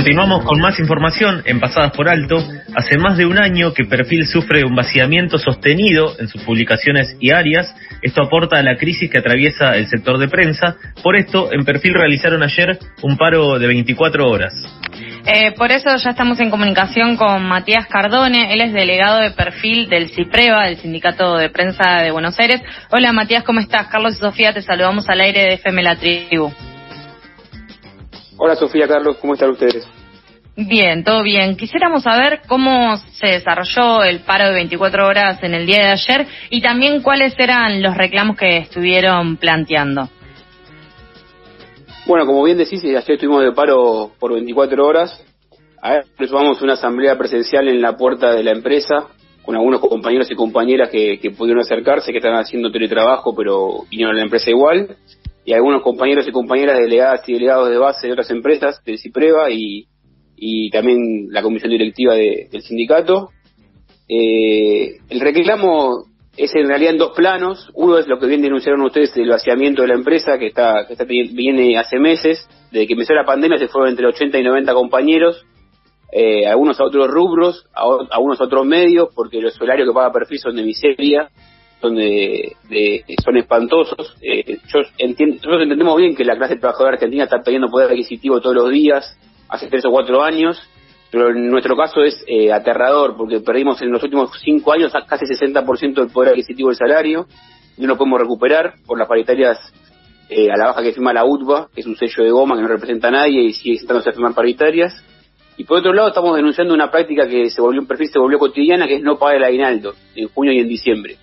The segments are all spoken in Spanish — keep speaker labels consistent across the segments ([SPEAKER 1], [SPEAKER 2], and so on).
[SPEAKER 1] Continuamos con más información en Pasadas por Alto. Hace más de un año que Perfil sufre un vaciamiento sostenido en sus publicaciones y áreas. Esto aporta a la crisis que atraviesa el sector de prensa. Por esto, en Perfil realizaron ayer un paro de 24 horas.
[SPEAKER 2] Eh, por eso ya estamos en comunicación con Matías Cardone, él es delegado de perfil del CIPREVA, del Sindicato de Prensa de Buenos Aires. Hola Matías, ¿cómo estás? Carlos y Sofía, te saludamos al aire de FM La Tribu.
[SPEAKER 3] Hola Sofía, Carlos, ¿cómo están ustedes?
[SPEAKER 2] Bien, todo bien. Quisiéramos saber cómo se desarrolló el paro de 24 horas en el día de ayer y también cuáles eran los reclamos que estuvieron planteando.
[SPEAKER 3] Bueno, como bien decís, ayer estuvimos de paro por 24 horas. Ayer sumamos una asamblea presencial en la puerta de la empresa con algunos compañeros y compañeras que, pudieron acercarse, que están haciendo teletrabajo, pero vinieron a la empresa igual y algunos compañeros y compañeras delegadas y delegados de base de otras empresas, del CIPREVA y, y también la comisión directiva del sindicato. Eh, el reclamo es en realidad en dos planos. Uno es lo que bien denunciaron ustedes del vaciamiento de la empresa, que está, que está viene hace meses. Desde que empezó la pandemia se fueron entre 80 y 90 compañeros, eh, algunos a otros rubros, a, a, unos a otros medios, porque los salarios que paga Perfil son de miseria son de, son espantosos. Eh, yo entiendo, nosotros entendemos bien que la clase trabajadora argentina está pidiendo poder adquisitivo todos los días, hace tres o cuatro años, pero en nuestro caso es eh, aterrador porque perdimos en los últimos cinco años casi 60% del poder adquisitivo del salario y no lo podemos recuperar por las paritarias eh, a la baja que firma la UTBA, que es un sello de goma que no representa a nadie y sigue intentándose firmar paritarias. Y por otro lado estamos denunciando una práctica que se volvió un perfil, se volvió cotidiana, que es no pagar el aguinaldo en junio y en diciembre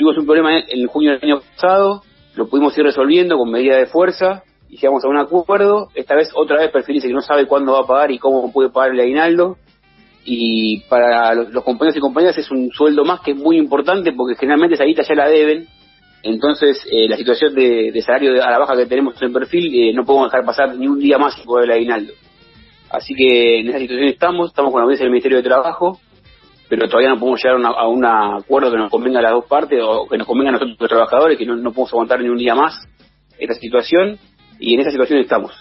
[SPEAKER 3] tuvimos un problema en junio del año pasado, lo pudimos ir resolviendo con medida de fuerza y llegamos a un acuerdo. Esta vez, otra vez, perfil dice que no sabe cuándo va a pagar y cómo puede pagar el aguinaldo. Y para los, compañeros y compañeras es un sueldo más que es muy importante porque generalmente esa guita ya la deben. Entonces, eh, la situación de, salario a la baja que tenemos en perfil, eh, no podemos dejar pasar ni un día más sin poder el aguinaldo. Así que en esa situación estamos, estamos con la audiencia del Ministerio de Trabajo pero todavía no podemos llegar a, un acuerdo que nos convenga a las dos partes o que nos convenga a nosotros los trabajadores, que no, podemos aguantar ni un día más esta situación y en esa situación estamos.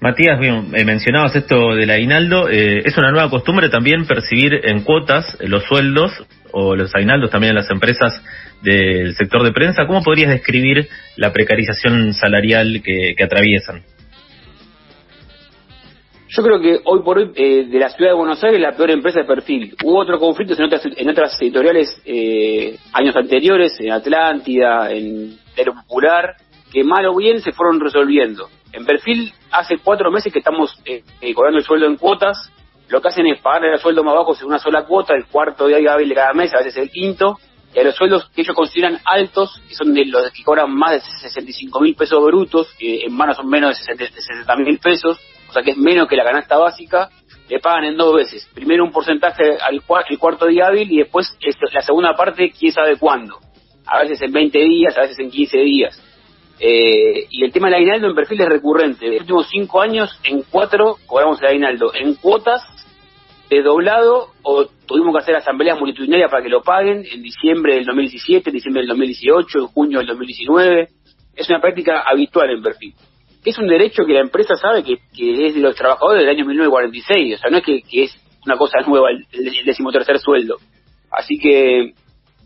[SPEAKER 1] Matías, bien, eh, mencionabas esto del aguinaldo. Eh, ¿Es una nueva costumbre también percibir en cuotas los sueldos o los aguinaldos también en las empresas del sector de prensa? ¿Cómo podrías describir la precarización salarial que atraviesan?
[SPEAKER 3] Yo creo que hoy por hoy eh, de la ciudad de Buenos Aires la peor empresa de perfil. Hubo otros conflictos en otras, en otras editoriales eh, años anteriores, en Atlántida, en Diario Popular, que mal o bien se fueron resolviendo. En perfil hace cuatro meses que estamos eh, cobrando el sueldo en cuotas. Lo que hacen es pagar el sueldo más bajo según una sola cuota, el cuarto día hábil de cada mes, a veces el quinto, y a los sueldos que ellos consideran altos, que son de los que cobran más de 65 mil pesos brutos, que en mano son menos de 60 mil pesos, o sea que es menos que la canasta básica, le pagan en dos veces. Primero un porcentaje al cuarto, día hábil y después la segunda parte, quién sabe cuándo. A veces en 20 días, a veces en 15 días. Eh, y el tema del aguinaldo en perfil es recurrente. En los últimos cinco años, en cuatro cobramos el aguinaldo en cuotas, desdoblado, o tuvimos que hacer asambleas multitudinarias para que lo paguen en diciembre del 2017, en diciembre del 2018, en junio del 2019. Es una práctica habitual en perfil que es un derecho que la empresa sabe que, es de los trabajadores del año 1946, o sea, no es que, es una cosa nueva el, decimotercer sueldo. Así que,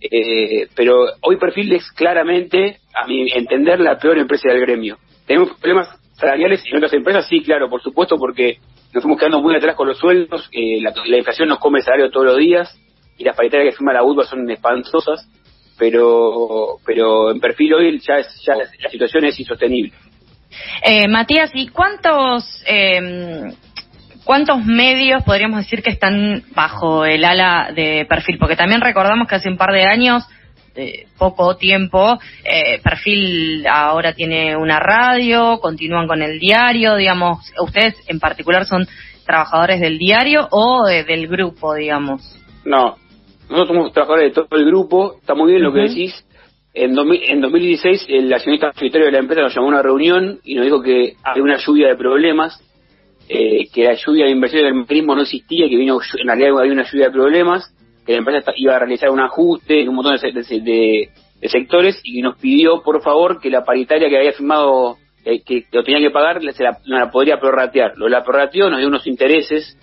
[SPEAKER 3] eh, pero hoy Perfil es claramente, a mi entender, la peor empresa del gremio. Tenemos problemas salariales en otras empresas, sí, claro, por supuesto, porque nos fuimos quedando muy atrás con los sueldos, eh, la, inflación nos come el salario todos los días y las paritarias que firma la UTBA son espantosas, pero pero en perfil hoy ya, ya la situación es insostenible.
[SPEAKER 2] Eh, Matías, ¿y cuántos eh, cuántos medios podríamos decir que están bajo el ala de perfil? Porque también recordamos que hace un par de años, de poco tiempo, eh, perfil ahora tiene una radio, continúan con el diario, digamos, ustedes en particular son trabajadores del diario o del grupo, digamos.
[SPEAKER 3] No, nosotros somos trabajadores de todo el grupo, está muy bien lo que decís, en, en 2016, el accionista mayoritario de la empresa nos llamó a una reunión y nos dijo que había una lluvia de problemas, eh, que la lluvia de inversión del mecanismo no existía, que vino en realidad había una lluvia de problemas, que la empresa iba a realizar un ajuste en un montón de, sectores y nos pidió, por favor, que la paritaria que había firmado que, lo tenía que pagar, se la, no la podría prorratear. Lo la prorrateó, nos dio unos intereses,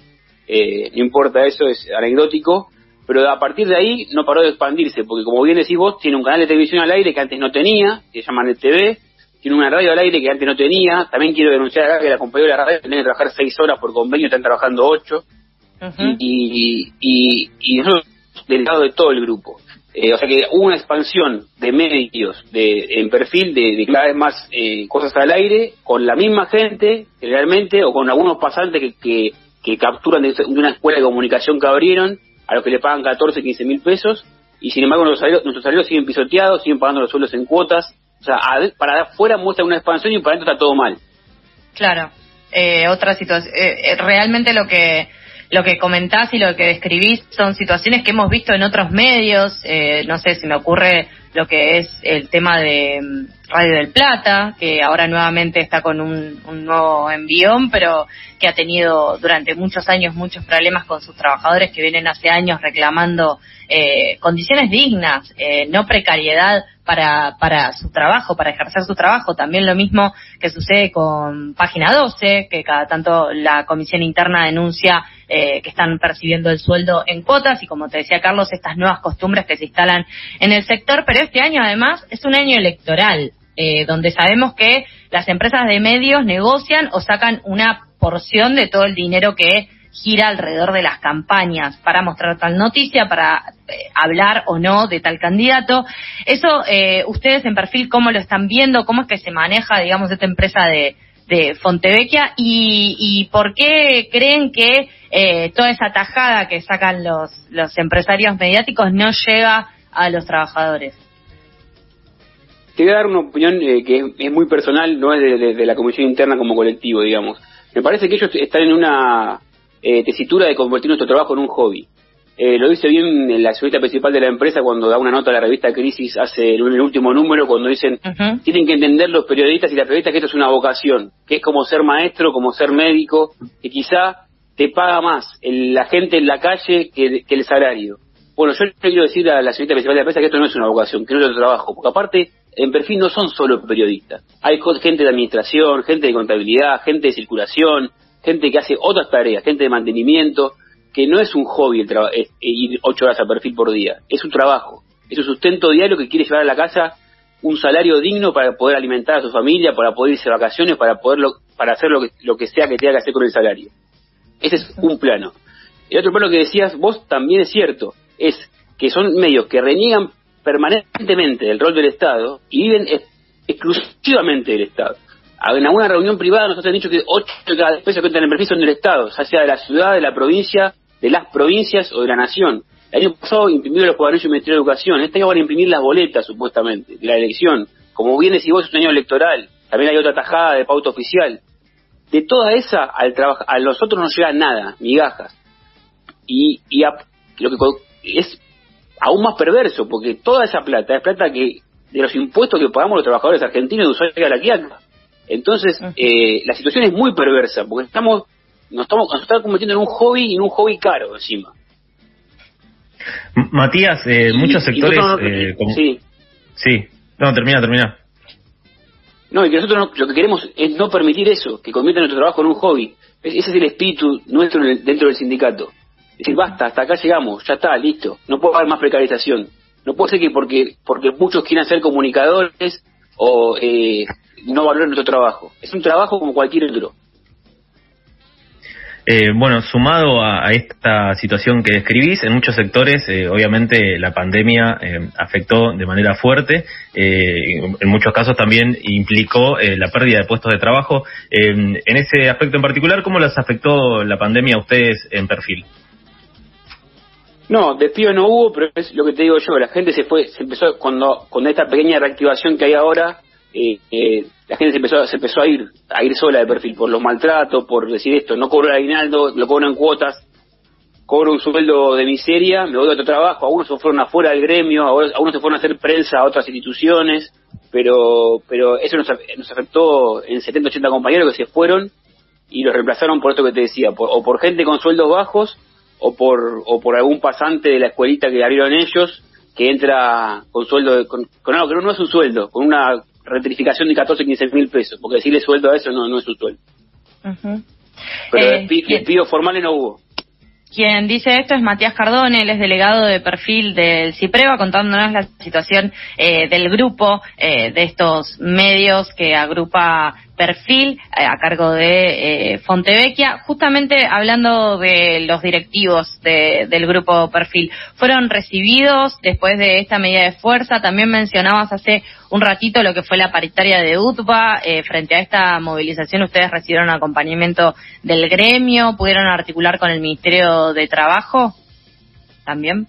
[SPEAKER 3] eh, no importa eso, es anecdótico, pero a partir de ahí no paró de expandirse, porque como bien decís vos, tiene un canal de televisión al aire que antes no tenía, que se llama NetTV, tiene una radio al aire que antes no tenía, también quiero denunciar acá que la compañía de la radio tiene que trabajar seis horas por convenio, están trabajando ocho, y, y, y, nosotros del lado de todo el grupo. Eh, o sea que hubo una expansión de medios de, en perfil de, cada vez más eh, cosas al aire, con la misma gente, generalmente, o con algunos pasantes que, que, capturan de, una escuela de comunicación que abrieron, a los que le pagan 14, 15 mil pesos, y sin embargo nuestros salarios, siguen pisoteados, siguen pagando los sueldos en cuotas. O sea, para afuera muestra una expansión y para adentro está todo mal.
[SPEAKER 2] Claro. Eh, otra situación. realmente lo que lo que comentás y lo que describís son situaciones que hemos visto en otros medios. Eh, no sé si me ocurre lo que es el tema de mm, Radio del Plata, que ahora nuevamente está con un, nuevo envión, pero que ha tenido durante muchos años muchos problemas con sus trabajadores que vienen hace años reclamando eh, condiciones dignas, eh, no precariedad para, para su trabajo, para ejercer su trabajo. También lo mismo que sucede con Página 12, que cada tanto la Comisión Interna denuncia eh, que están percibiendo el sueldo en cuotas y como te decía Carlos, estas nuevas costumbres que se instalan en el sector, pero este año además es un año electoral. Eh, donde sabemos que las empresas de medios negocian o sacan una porción de todo el dinero que gira alrededor de las campañas para mostrar tal noticia, para eh, hablar o no de tal candidato. Eso, eh, ustedes en perfil, ¿cómo lo están viendo? ¿Cómo es que se maneja, digamos, esta empresa de, de Fontevecchia? Y, ¿Y por qué creen que eh, toda esa tajada que sacan los, los empresarios mediáticos no llega a los trabajadores?
[SPEAKER 3] Te voy a dar una opinión que es muy personal, no es de la comisión interna como colectivo, digamos. Me parece que ellos están en una eh, tesitura de convertir nuestro trabajo en un hobby. Eh, lo dice bien la accionista principal de la empresa cuando da una nota a la revista Crisis hace el, último número, cuando dicen, tienen que entender los periodistas y las periodistas que esto es una vocación, que es como ser maestro, como ser médico, que quizá te paga más la gente en la calle que, el salario. Bueno, yo quiero decir a la accionista principal de la empresa que esto no es una vocación, que no es otro trabajo, porque aparte, en perfil no son solo periodistas. Hay gente de administración, gente de contabilidad, gente de circulación, gente que hace otras tareas, gente de mantenimiento, que no es un hobby el ir ocho horas a perfil por día, es un trabajo, es un sustento diario que quiere llevar a la casa un salario digno para poder alimentar a su familia, para poder irse de vacaciones, para poderlo, para hacer lo que, lo que sea que tenga que hacer con el salario. Ese es un plano. El otro plano que decías vos también es cierto, es que son medios que reniegan permanentemente del rol del Estado y viven exclusivamente del Estado en alguna reunión privada nos han dicho que 8 de cada 10 pesos que entran en perfil son del Estado, ya sea de la ciudad, de la provincia, de las provincias o de la nación. El año pasado imprimieron los cuadernillos del Ministerio de Educación, este año van a imprimir las boletas, supuestamente, de la elección. Como bien decís vos, es un año electoral, también hay otra tajada de pauta oficial. De toda esa, al a nosotros no llega nada, migajas. Y, y lo que es aún más perverso, porque toda esa plata es plata que de los impuestos que pagamos los trabajadores argentinos de usuarios de la quiaca. Entonces, eh, la situación es muy perversa, porque estamos nos estamos, convirtiendo en un hobby y en un hobby caro encima.
[SPEAKER 1] Matías, eh, muchos sectores... Eh, sí. Sí, no, termina, termina.
[SPEAKER 3] No, y que nosotros lo que queremos es no permitir eso, que convierta nuestro trabajo en un hobby. Ese es el espíritu nuestro dentro del sindicato. Decir, basta, hasta acá llegamos, ya está, listo. No puede haber más precarización. No puede ser que porque, porque muchos quieran ser comunicadores o eh, no valorar nuestro trabajo. Es un trabajo como cualquier otro.
[SPEAKER 1] Eh, bueno, sumado a, esta situación que describís, en muchos sectores, eh, obviamente, la pandemia eh, afectó de manera fuerte. en muchos casos también implicó la pérdida de puestos de trabajo. en ese aspecto en particular, ¿cómo les afectó la pandemia a ustedes en perfil?
[SPEAKER 3] No, despido no hubo, pero es lo que te digo yo, la gente se fue, se empezó cuando con esta pequeña reactivación que hay ahora, eh, eh, la gente se empezó, se empezó a ir a ir sola de perfil por los maltratos, por decir esto, no cobro el aguinaldo, lo cobro en cuotas, cobro un sueldo de miseria, me voy a otro trabajo, algunos se fueron afuera del gremio, algunos se fueron a hacer prensa a otras instituciones, pero pero eso nos, nos afectó en 70, 80 compañeros que se fueron y los reemplazaron por esto que te decía, o por gente con sueldos bajos o por o por algún pasante de la escuelita que abrieron ellos que entra con sueldo con, algo que no es un sueldo, con una rectificación de 14, 15 mil pesos, porque decirle sueldo a eso no, no es un sueldo. Pero eh, despidos formales no hubo.
[SPEAKER 2] Quien dice esto es Matías Cardone, él es delegado de perfil del CIPREVA, contándonos la situación eh, del grupo eh, de estos medios que agrupa perfil eh, a cargo de Fontevecchia. Justamente hablando de los directivos del grupo perfil, ¿fueron recibidos después de esta medida de fuerza? También mencionabas hace un ratito lo que fue la paritaria de UTBA. frente a esta movilización, ¿ustedes recibieron acompañamiento del gremio? ¿Pudieron articular con el Ministerio de Trabajo también?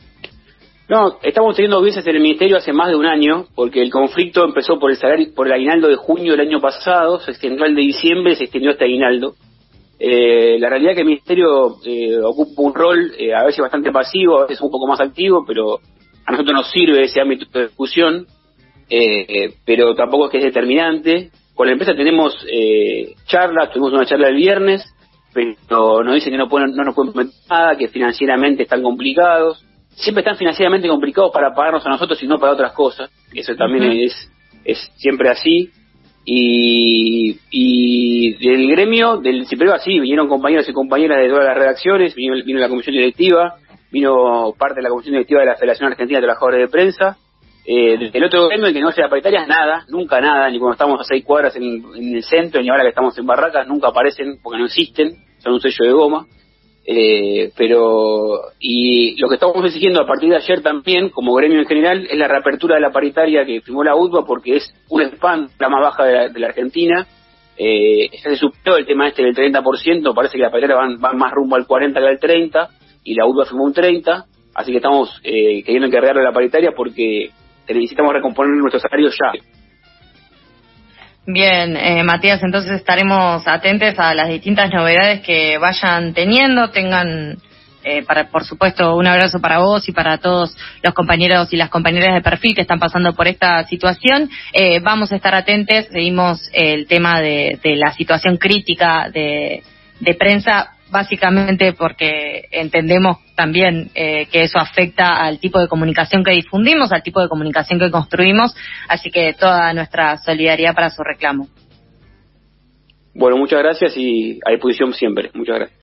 [SPEAKER 3] No, estamos teniendo audiencias en el Ministerio hace más de un año, porque el conflicto empezó por el salario, por el aguinaldo de junio del año pasado, se extendió al de diciembre, se extendió este aguinaldo. Eh, la realidad es que el Ministerio eh, ocupa un rol eh, a veces bastante pasivo, a veces un poco más activo, pero a nosotros nos sirve ese ámbito de discusión, pero tampoco es que es determinante. Con la empresa tenemos charlas, tuvimos una charla el viernes, pero nos dicen que no, pueden, no nos pueden prometer nada, que financieramente están complicados. Siempre están financieramente complicados para pagarnos a nosotros y no para otras cosas. Eso también es, es siempre así. Y, y del gremio, del CIPREVA, sí, vinieron compañeros y compañeras de todas las redacciones, vino, vino la comisión directiva, vino parte de la comisión directiva de la Federación Argentina de Trabajadores de Prensa, eh, el otro gremio, el que no sea paritaria, nada, nunca nada, ni cuando estamos a seis cuadras en, el centro, ni ahora que estamos en Barracas, nunca aparecen porque no existen, son un sello de goma. Eh, pero, y lo que estamos exigiendo a partir de ayer también, como gremio en general, es la reapertura de la paritaria que firmó la UTBA porque es un spam, la más baja de la, Argentina. Eh, se superó el tema este del 30%, parece que la paritaria van, van más rumbo al 40 que al 30, y la UTBA firmó un 30, así que estamos eh, queriendo encargarle la paritaria porque necesitamos recomponer nuestros salarios ya.
[SPEAKER 2] Bien, eh, Matías, entonces estaremos atentos a las distintas novedades que vayan teniendo, tengan, eh, para, por supuesto, un abrazo para vos y para todos los compañeros y las compañeras de perfil que están pasando por esta situación. Eh, vamos a estar atentos, seguimos el tema de, de la situación crítica de, de prensa básicamente porque entendemos también eh, que eso afecta al tipo de comunicación que difundimos, al tipo de comunicación que construimos, así que toda nuestra solidaridad para su reclamo.
[SPEAKER 3] Bueno, muchas gracias y a disposición siempre. Muchas gracias.